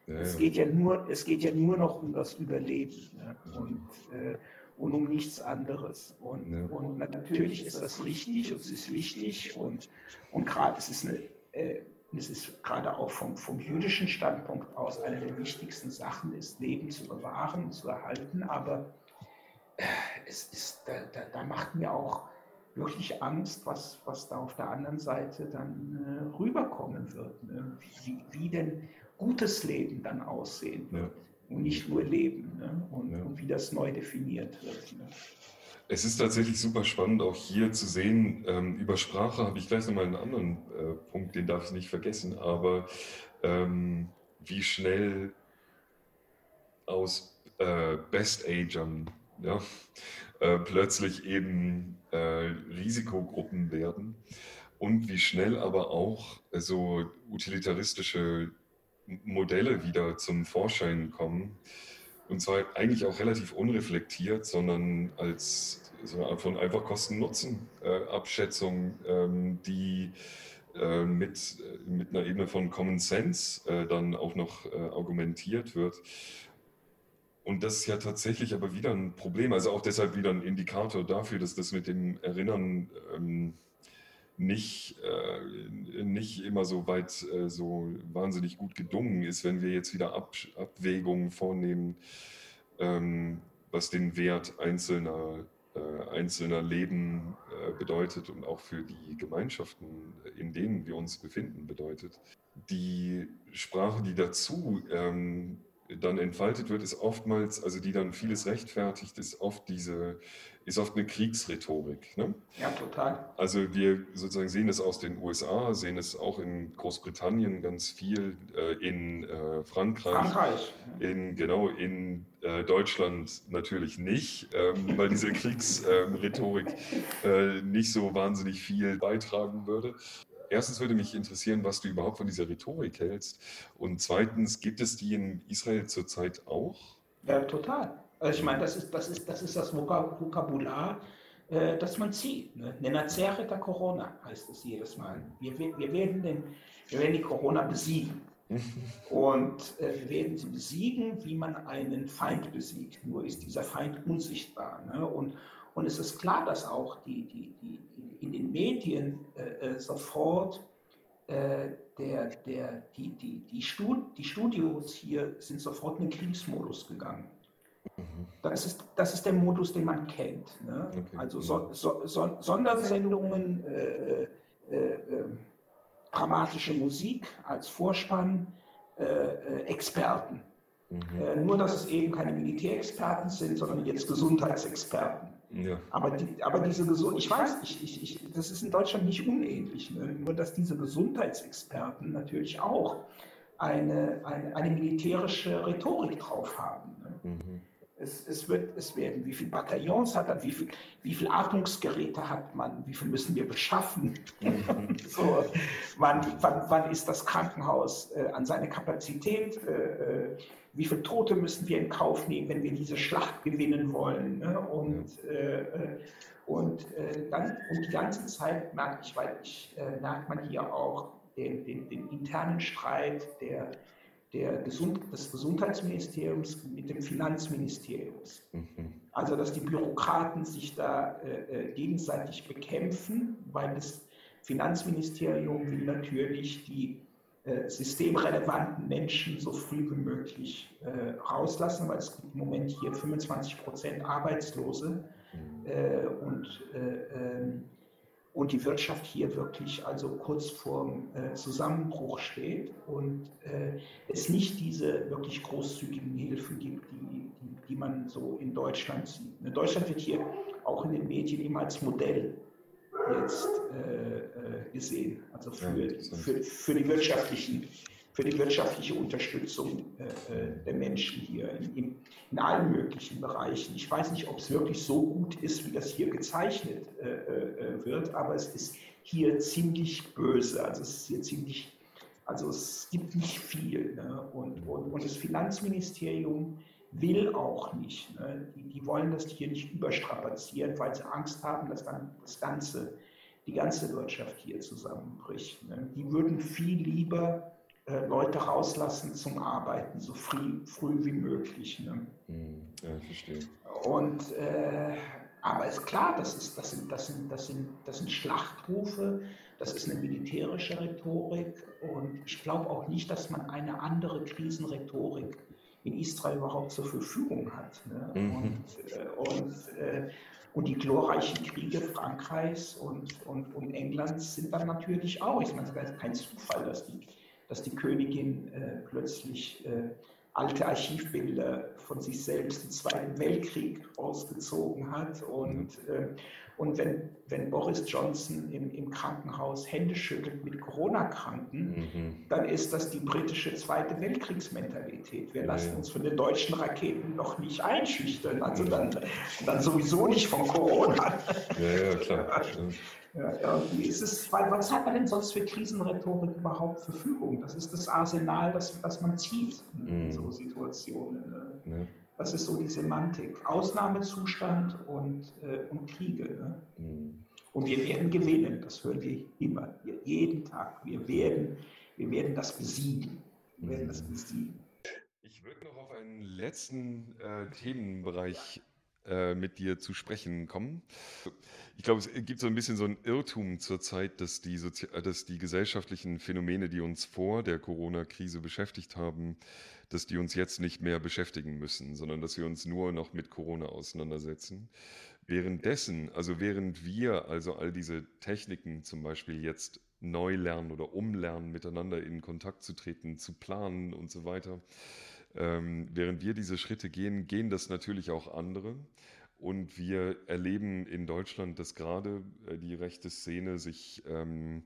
Ja, es, geht ja nur, es geht ja nur noch um das Überleben ne? und, äh, und um nichts anderes. Und, und, natürlich ist das richtig und es ist wichtig und, und gerade es ist eine, äh, es ist gerade auch vom, vom jüdischen Standpunkt aus eine der wichtigsten Sachen ist, Leben zu bewahren zu erhalten. Aber es ist, da, da, da macht mir auch wirklich Angst, was, was da auf der anderen Seite dann äh, rüberkommen wird. Ne? Wie, wie denn gutes Leben dann aussehen wird ja. und nicht nur Leben ne? und, ja. und, wie das neu definiert wird. Ne? Es ist tatsächlich super spannend, auch hier zu sehen. Ähm, über Sprache habe ich gleich nochmal einen anderen äh, Punkt, den darf ich nicht vergessen, aber ähm, wie schnell aus äh, Best-Agern ja, äh, plötzlich eben äh, Risikogruppen werden und wie schnell aber auch so utilitaristische Modelle wieder zum Vorschein kommen. Und zwar eigentlich auch relativ unreflektiert, sondern als so von einfach Kosten-Nutzen-Abschätzung, äh, ähm, die äh, mit, mit einer Ebene von Common Sense äh, dann auch noch äh, argumentiert wird. Und das ist ja tatsächlich aber wieder ein Problem, also auch deshalb wieder ein Indikator dafür, dass das mit dem Erinnern ähm, nicht, äh, nicht immer so weit, äh, so wahnsinnig gut gedungen ist, wenn wir jetzt wieder Ab Abwägungen vornehmen, ähm, was den Wert einzelner, äh, einzelner Leben äh, bedeutet und auch für die Gemeinschaften, in denen wir uns befinden, bedeutet. Die Sprache, die dazu ähm, dann entfaltet wird, ist oftmals, also die dann vieles rechtfertigt, ist oft diese, ist oft eine Kriegsrhetorik. Ne? Ja, total. Also wir sozusagen sehen es aus den USA, sehen es auch in Großbritannien ganz viel, äh, in äh, Frankreich, Frankreich. in genau in äh, Deutschland natürlich nicht, ähm, <laughs> weil diese Kriegsrhetorik äh, nicht so wahnsinnig viel beitragen würde. Erstens würde mich interessieren, was du überhaupt von dieser Rhetorik hältst. Und zweitens, gibt es die in Israel zurzeit auch? Ja, total. Also ich meine, das ist das, ist, das, ist das Vokabular, äh, das man zieht. Ne? Nenazereta Corona heißt es jedes Mal. Wir, wir, werden den, wir werden die Corona besiegen. <laughs> Und äh, wir werden sie besiegen, wie man einen Feind besiegt. Nur ist dieser Feind unsichtbar. Ne? Und, und es ist klar, dass auch die, die, die, in den Medien äh, äh, sofort äh, der, der, die, die, die, Stud die Studios hier sind sofort in den Kriegsmodus gegangen. Mhm. Das ist, das ist der Modus, den man kennt. Ne? Okay. Also so, so, so, Sondersendungen, äh, äh, äh, dramatische Musik als Vorspann, Experten. Mhm. nur, dass es eben keine Militärexperten sind, sondern jetzt Gesundheitsexperten. Ja. Aber, die, aber diese Gesundheit, ich weiß, ich, ich, ich, das ist in Deutschland nicht unähnlich, ne? nur dass diese Gesundheitsexperten natürlich auch eine, eine, eine militärische Rhetorik drauf haben. Ne? Mhm. Es, es, wird, es werden, wie viele Bataillons hat man, wie viele wie viel Atmungsgeräte hat man, wie viel müssen wir beschaffen, mhm. <laughs> so, wann, wann, wann ist das Krankenhaus äh, an seine Kapazität, äh, äh, wie viele Tote müssen wir in Kauf nehmen, wenn wir diese Schlacht gewinnen wollen. Ne? Und, äh, äh und, äh, dann, und die ganze Zeit merke ich, weil ich, merkt man hier auch den, den, den internen Streit der der Gesund des Gesundheitsministeriums mit dem Finanzministeriums. Mhm. Also dass die Bürokraten sich da äh, äh, gegenseitig bekämpfen, weil das Finanzministerium will natürlich die äh, systemrelevanten Menschen so früh wie möglich äh, rauslassen, weil es gibt im Moment hier 25 Prozent Arbeitslose. Mhm. Äh, und äh, ähm, und die Wirtschaft hier wirklich also kurz vorm äh, Zusammenbruch steht und äh, es nicht diese wirklich großzügigen Hilfen gibt, die, die, die, man so in Deutschland sieht. In Deutschland wird hier auch in den Medien immer als Modell jetzt äh, äh gesehen, also für, für, für die wirtschaftlichen für die wirtschaftliche Unterstützung äh, äh, der Menschen hier in, in, allen möglichen Bereichen. Ich weiß nicht, ob es wirklich so gut ist, wie das hier gezeichnet äh, äh, wird, aber es ist hier ziemlich böse. Also es ist hier ziemlich, also es gibt nicht viel. Ne? Und, und, und das Finanzministerium will auch nicht. Ne? Die, die wollen das hier nicht überstrapazieren, weil sie Angst haben, dass dann das ganze, die ganze Wirtschaft hier zusammenbricht. Ne? Die würden viel lieber Leute rauslassen zum Arbeiten, so früh, früh wie möglich. Ne? Hm, ja, verstehe. Und, äh, aber ist klar, das, ist, das, sind, das, sind, das, sind, das sind Schlachtrufe, das ist eine militärische Rhetorik und ich glaube auch nicht, dass man eine andere Krisenrhetorik in Israel überhaupt zur Verfügung hat. Ne? Mhm. Und, äh, und, äh, und die glorreichen Kriege Frankreichs und, und, und Englands sind dann natürlich auch. Ich meine, es ist kein Zufall, dass die dass die Königin äh, plötzlich äh, alte Archivbilder von sich selbst im Zweiten Weltkrieg ausgezogen hat. Und, äh, und wenn, wenn Boris Johnson im, im Krankenhaus Hände schüttelt mit Corona-Kranken, mhm. dann ist das die britische Zweite Weltkriegsmentalität. Wir lassen uns von den deutschen Raketen noch nicht einschüchtern. Also dann, dann sowieso nicht von Corona. Ja, ja, klar. <laughs> Ja, irgendwie ist es, weil was hat man denn sonst für Krisenrhetorik überhaupt zur Verfügung? Das ist das Arsenal, das, das man zieht in mm. so Situationen. Ne? Das ist so die Semantik. Ausnahmezustand und, äh, und Kriege. Ne? Mm. Und wir werden gewinnen, das hören wir immer, jeden Tag. Wir werden, wir werden das besiegen. Wir werden das besiegen. Ich würde noch auf einen letzten äh, Themenbereich mit dir zu sprechen kommen. Ich glaube, es gibt so ein bisschen so ein Irrtum zurzeit, dass die, Sozi dass die gesellschaftlichen Phänomene, die uns vor der Corona-Krise beschäftigt haben, dass die uns jetzt nicht mehr beschäftigen müssen, sondern dass wir uns nur noch mit Corona auseinandersetzen. Währenddessen, also während wir also all diese Techniken zum Beispiel jetzt neu lernen oder umlernen, miteinander in Kontakt zu treten, zu planen und so weiter, ähm, während wir diese Schritte gehen, gehen das natürlich auch andere. Und wir erleben in Deutschland, dass gerade äh, die rechte Szene sich ähm,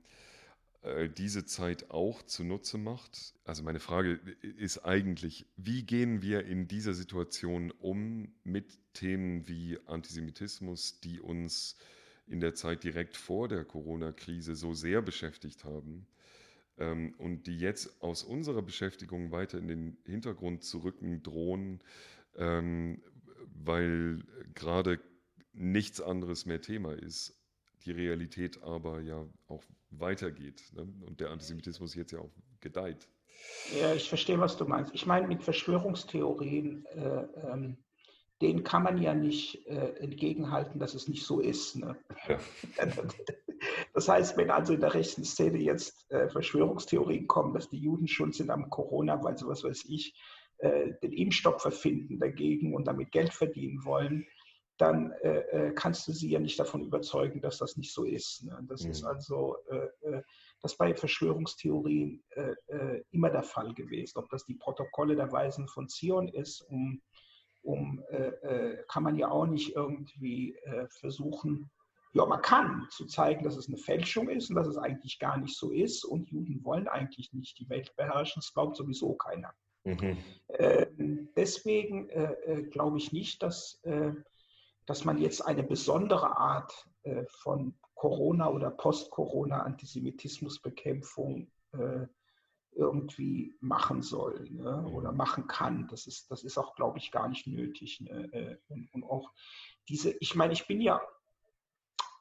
äh, diese Zeit auch zunutze macht. Also meine Frage ist eigentlich, wie gehen wir in dieser Situation um mit Themen wie Antisemitismus, die uns in der Zeit direkt vor der Corona-Krise so sehr beschäftigt haben? Ähm, und die jetzt aus unserer Beschäftigung weiter in den Hintergrund zu rücken drohen, ähm, weil gerade nichts anderes mehr Thema ist, die Realität aber ja auch weitergeht ne? und der Antisemitismus jetzt ja auch gedeiht. Ja, ich verstehe, was du meinst. Ich meine, mit Verschwörungstheorien äh, ähm, denen kann man ja nicht äh, entgegenhalten, dass es nicht so ist. Ne? Ja. <laughs> <laughs> Das heißt, wenn also in der rechten Szene jetzt äh, Verschwörungstheorien kommen, dass die Juden schuld sind am Corona, weil sie, was weiß ich, äh, den Impfstoff erfinden dagegen und damit Geld verdienen wollen, dann äh, äh, kannst du sie ja nicht davon überzeugen, dass das nicht so ist. Ne? Das mhm. ist also äh, äh, das bei Verschwörungstheorien immer der Fall gewesen. Ob das die Protokolle der Weisen von Zion ist, um um, äh, äh, kann man ja auch nicht irgendwie äh, versuchen, ja, man kann zu zeigen, dass es eine Fälschung ist und dass es eigentlich gar nicht so ist und Juden wollen eigentlich nicht die Welt beherrschen, das glaubt sowieso keiner. Mhm. Äh, deswegen äh, äh, glaube ich nicht, dass, äh, dass man jetzt eine besondere Art äh, von Corona- oder Post-Corona-Antisemitismusbekämpfung äh, irgendwie machen soll ne? oder machen kann. Das ist, das ist auch, glaube ich, gar nicht nötig. Ne? Und, und, auch diese, ich meine, ich bin ja,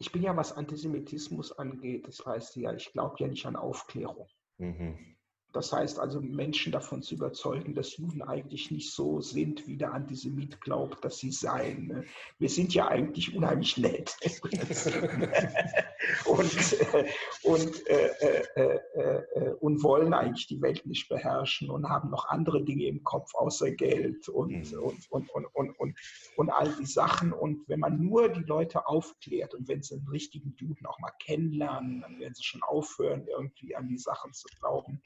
ich bin ja, was Antisemitismus angeht, das heißt ja, ich glaube ja nicht an Aufklärung. Mhm. Das heißt also, Menschen davon zu überzeugen, dass Juden eigentlich nicht so sind, wie der Antisemit glaubt, dass sie seien. Ne? Wir sind ja eigentlich unheimlich nett. <laughs> und, äh, und, äh, äh, äh, und wollen eigentlich die Welt nicht beherrschen und haben noch andere Dinge im Kopf außer Geld und, mhm. und, und, und, und, und, und all die Sachen. Und wenn man nur die Leute aufklärt und wenn sie einen richtigen Juden auch mal kennenlernen, dann werden sie schon aufhören, irgendwie an die Sachen zu glauben.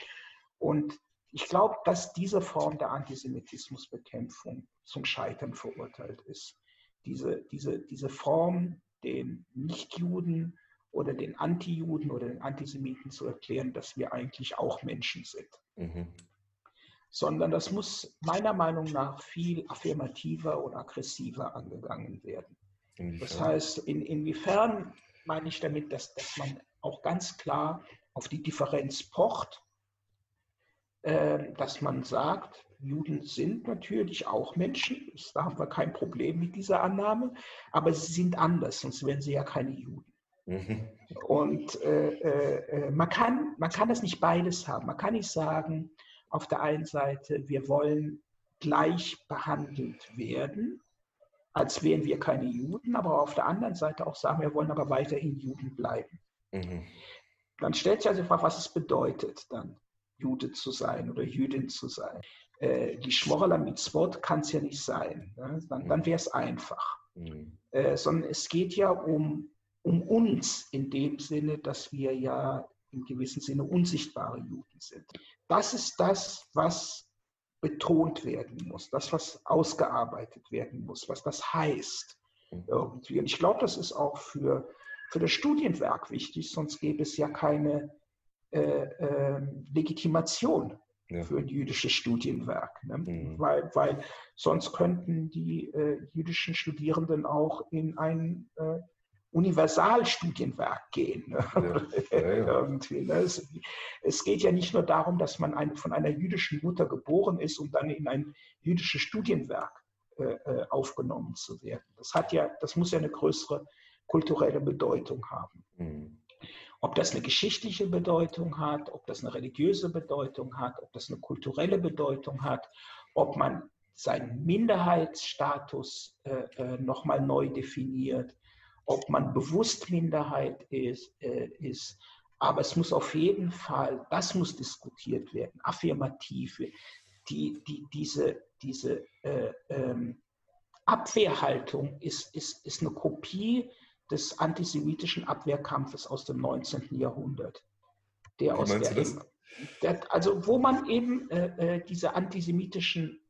Und ich glaube, dass diese Form der Antisemitismusbekämpfung zum Scheitern verurteilt ist. Diese, diese, diese Form, den Nichtjuden oder den Antijuden oder den Antisemiten zu erklären, dass wir eigentlich auch Menschen sind. Mhm. Sondern das muss meiner Meinung nach viel affirmativer und aggressiver angegangen werden. Inwiefern? Das heißt, in, inwiefern meine ich damit, dass, dass man auch ganz klar auf die Differenz pocht dass man sagt, Juden sind natürlich auch Menschen, da haben wir kein Problem mit dieser Annahme, aber sie sind anders, sonst wären sie ja keine Juden. Mhm. Und äh, äh, äh, man, kann, man kann das nicht beides haben. Man kann nicht sagen, auf der einen Seite, wir wollen gleich behandelt werden, als wären wir keine Juden, aber auf der anderen Seite auch sagen, wir wollen aber weiterhin Juden bleiben. Mhm. Dann stellt sich also die Frage, was es bedeutet dann. Jude zu sein oder Jüdin zu sein. Äh, die Schmorala Mitzvot kann es ja nicht sein. Ne? Dann, dann wäre es einfach. Mhm. Äh, sondern es geht ja um, um uns in dem Sinne, dass wir ja im gewissen Sinne unsichtbare Juden sind. Das ist das, was betont werden muss, das, was ausgearbeitet werden muss, was das heißt mhm. irgendwie. Und ich glaube, das ist auch für, für das Studienwerk wichtig, sonst gäbe es ja keine äh, ähm, Legitimation ja. für ein jüdisches Studienwerk. Ne? Mhm. Weil, weil sonst könnten die äh, jüdischen Studierenden auch in ein äh, Universalstudienwerk gehen. Ne? Ja. Ja, <laughs> ne? es, es, geht ja nicht nur darum, dass man ein, von einer jüdischen Mutter geboren ist, um dann in ein jüdisches Studienwerk äh, äh, aufgenommen zu werden. Das hat ja, das muss ja eine größere kulturelle Bedeutung haben. Mhm. Ob das eine geschichtliche Bedeutung hat, ob das eine religiöse Bedeutung hat, ob das eine kulturelle Bedeutung hat, ob man seinen Minderheitsstatus äh, äh, nochmal neu definiert, ob man bewusst Minderheit ist, äh, ist. Aber es muss auf jeden Fall, das muss diskutiert werden, affirmativ. Die, die, diese diese äh, ähm, Abwehrhaltung ist, ist, ist eine Kopie des antisemitischen Abwehrkampfes aus dem 19. Jahrhundert. Der Wie aus der, eben, der, also wo man eben äh, äh, diese antisemitischen,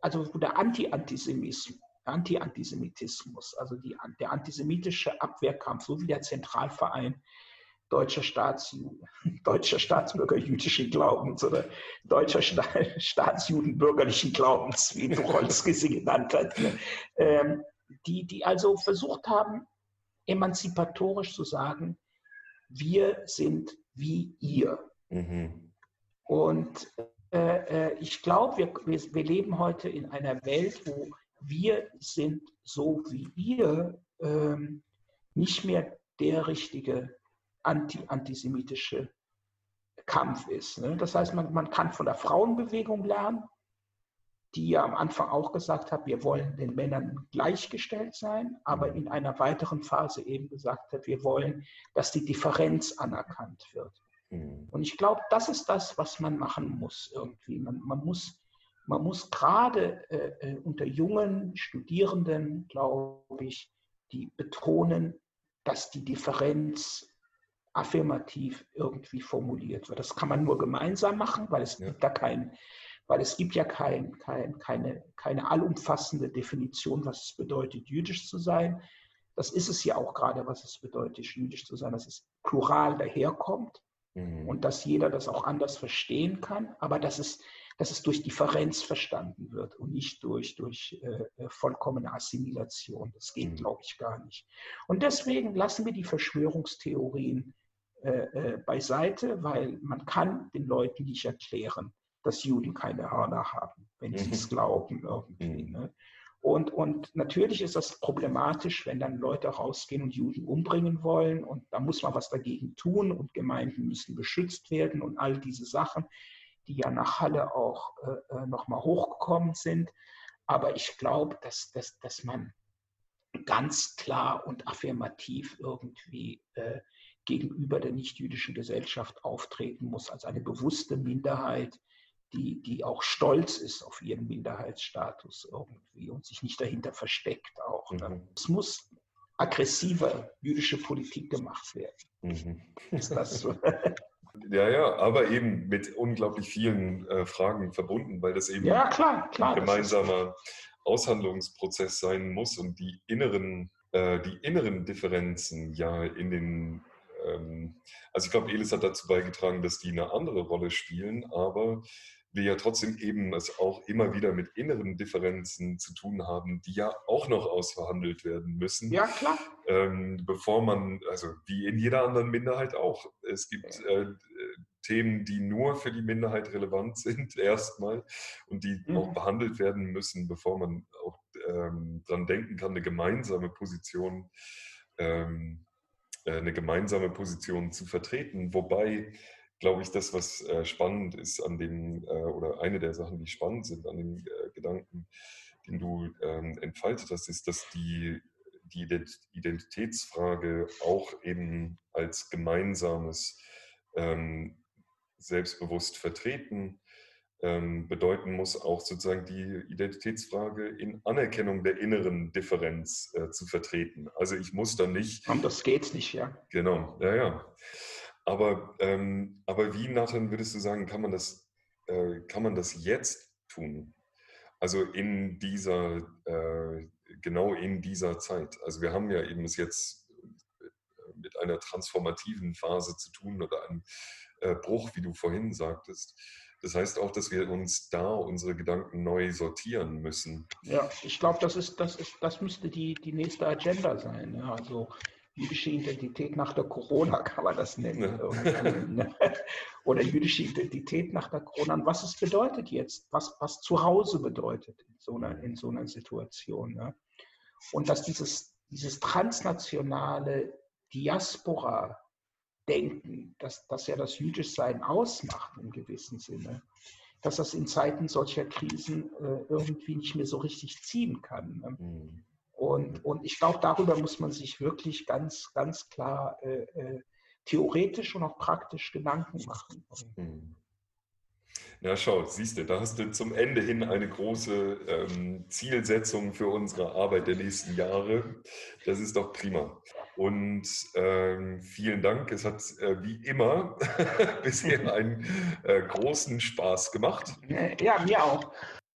also wo der Anti-Antisemitismus, Anti-Antisemitismus, also die, der antisemitische Abwehrkampf, so wie der Zentralverein deutscher, Staats, <laughs> deutscher Staatsbürger jüdischen Glaubens oder deutscher <laughs> Staatsjuden bürgerlichen Glaubens, wie Tucholsky sie genannt hat, ne? ähm, die, die also versucht haben, emanzipatorisch zu sagen, wir sind wie ihr. Mhm. Und äh, äh ich glaube, wir, wir, wir, leben heute in einer Welt, wo wir sind so wie ihr ähm, nicht mehr der richtige anti-antisemitische Kampf ist. Ne? Das heißt, man, man kann von der Frauenbewegung lernen, die ja am Anfang auch gesagt hat, wir wollen den Männern gleichgestellt sein, aber in einer weiteren Phase eben gesagt hat, wir wollen, dass die Differenz anerkannt wird. Mhm. Und ich glaube, das ist das, was man machen muss irgendwie. Man, man muss, man muss gerade äh, äh unter jungen Studierenden, glaube ich, die betonen, dass die Differenz affirmativ irgendwie formuliert wird. Das kann man nur gemeinsam machen, weil es ja. gibt da keinen weil es gibt ja kein, kein, keine, keine allumfassende Definition, was es bedeutet, jüdisch zu sein. Das ist es ja auch gerade, was es bedeutet, jüdisch zu sein, dass es plural daherkommt mhm. und dass jeder das auch anders verstehen kann, aber dass es, dass es durch Differenz verstanden wird und nicht durch, durch äh, äh vollkommene Assimilation. Das geht, mhm. glaube ich, gar nicht. Und deswegen lassen wir die Verschwörungstheorien äh, äh, beiseite, weil man kann den Leuten nicht erklären, dass Juden keine Hörner haben, wenn mhm. sie es glauben irgendwie. Mhm. Ne? Und, und natürlich ist das problematisch, wenn dann Leute rausgehen und Juden umbringen wollen. Und da muss man was dagegen tun und Gemeinden müssen geschützt werden und all diese Sachen, die ja nach Halle auch äh, äh nochmal hochgekommen sind. Aber ich glaube, dass, dass, dass man ganz klar und affirmativ irgendwie äh, gegenüber der nichtjüdischen Gesellschaft auftreten muss, als eine bewusste Minderheit, die, die auch stolz ist auf ihren Minderheitsstatus irgendwie und sich nicht dahinter versteckt auch. Mhm. Es muss aggressiver jüdische Politik gemacht werden. Mhm. Ist das so? <laughs> <laughs> Ja, ja, aber eben mit unglaublich vielen äh, Fragen verbunden, weil das eben ja, klar, klar, ein gemeinsamer Aushandlungsprozess sein muss und die inneren, äh, die inneren Differenzen ja in den ähm, also ich glaube, Elis hat dazu beigetragen, dass die eine andere Rolle spielen, aber wir ja trotzdem eben es auch immer wieder mit inneren Differenzen zu tun haben, die ja auch noch ausverhandelt werden müssen. Ja, klar. Ähm, bevor man, also wie in jeder anderen Minderheit auch. Es gibt äh, Themen, die nur für die Minderheit relevant <laughs> sind, erstmal, und die mhm. auch behandelt werden müssen, bevor man auch ähm, dran denken kann, eine gemeinsame Position ähm, äh, eine gemeinsame Position zu vertreten. Wobei, glaube ich, das, was äh, spannend ist an dem, äh, oder eine der Sachen, die spannend sind an dem Gedanken, den du ähm, entfaltet hast, ist, dass die, die Identitätsfrage auch eben als gemeinsames ähm, selbstbewusst vertreten ähm, bedeuten muss, auch sozusagen die Identitätsfrage in Anerkennung der inneren Differenz äh, zu vertreten. Also ich muss dann nicht. das geht nicht, ja. Genau, ja, ja. Aber, ähm, aber wie, Nathan, würdest du sagen, kann man das, äh, kann man das jetzt tun? Also in dieser, äh, genau in dieser Zeit. Also wir haben ja eben es jetzt äh, mit einer transformativen Phase zu tun oder einem äh, Bruch, wie du vorhin sagtest. Das heißt auch, dass wir uns da unsere Gedanken neu sortieren müssen. Ja, ich glaube, das ist, das ist, das müsste die, die nächste Agenda sein. Ja, also jüdische Identität nach der Corona kann man das nennen. Ja. <laughs> Oder jüdische Identität nach der Corona. Und was es bedeutet jetzt, was, was zu Hause bedeutet in so einer, in so einer Situation. Ja. Und dass dieses, dieses transnationale Diaspora denken, dass das ja das Jüdischsein ausmacht im gewissen Sinne, dass das in Zeiten solcher Krisen äh, irgendwie nicht mehr so richtig ziehen kann. Ne? Mhm. Und, und ich glaube, darüber muss man sich wirklich ganz, ganz klar äh, äh, theoretisch und auch praktisch Gedanken machen. Mhm. Na schau, siehst du, da hast du zum Ende hin eine große ähm, Zielsetzung für unsere Arbeit der nächsten Jahre. Das ist doch prima. Und ähm, vielen Dank. Es hat äh, wie immer <laughs> bisher einen äh, großen Spaß gemacht. Ja, mir auch.